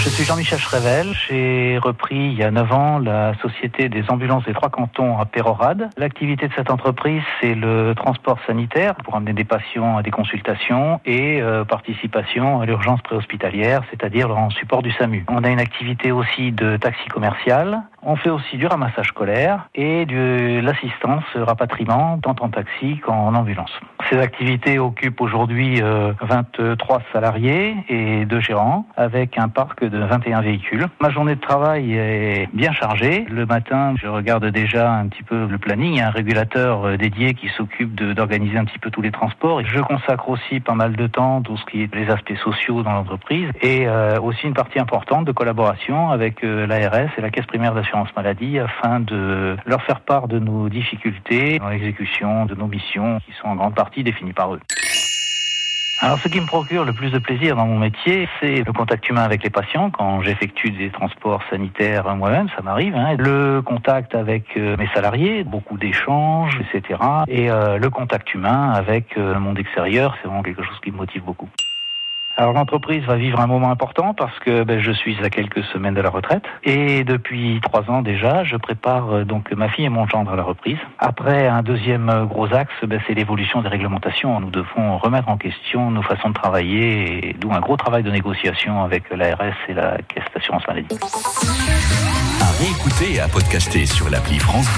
Je suis Jean-Michel Schrevel. J'ai repris il y a 9 ans la société des ambulances des trois cantons à Pérorade. L'activité de cette entreprise, c'est le transport sanitaire pour amener des patients à des consultations et euh, participation à l'urgence préhospitalière, c'est-à-dire en support du SAMU. On a une activité aussi de taxi commercial. On fait aussi du ramassage scolaire et de l'assistance rapatriement tant en taxi qu'en ambulance. Ces activités occupent aujourd'hui 23 euh, salariés et deux gérants avec un parc de 21 véhicules. Ma journée de travail est bien chargée. Le matin, je regarde déjà un petit peu le planning. Il y a un régulateur euh, dédié qui s'occupe d'organiser un petit peu tous les transports. Je consacre aussi pas mal de temps tout ce qui est les aspects sociaux dans l'entreprise et euh, aussi une partie importante de collaboration avec l'ARS et la Caisse primaire d'assurance maladie afin de leur faire part de nos difficultés dans l'exécution de nos missions qui sont en grande partie par eux. Alors, ce qui me procure le plus de plaisir dans mon métier, c'est le contact humain avec les patients. Quand j'effectue des transports sanitaires moi-même, ça m'arrive. Hein. Le contact avec euh, mes salariés, beaucoup d'échanges, etc. Et euh, le contact humain avec euh, le monde extérieur, c'est vraiment quelque chose qui me motive beaucoup. Alors l'entreprise va vivre un moment important parce que ben, je suis à quelques semaines de la retraite et depuis trois ans déjà, je prépare euh, donc ma fille et mon gendre à la reprise. Après un deuxième gros axe, ben, c'est l'évolution des réglementations. Nous devons remettre en question nos façons de travailler et d'où un gros travail de négociation avec l'ARS et la Caisse d'assurance maladie. À réécouter et à podcaster sur l'appli France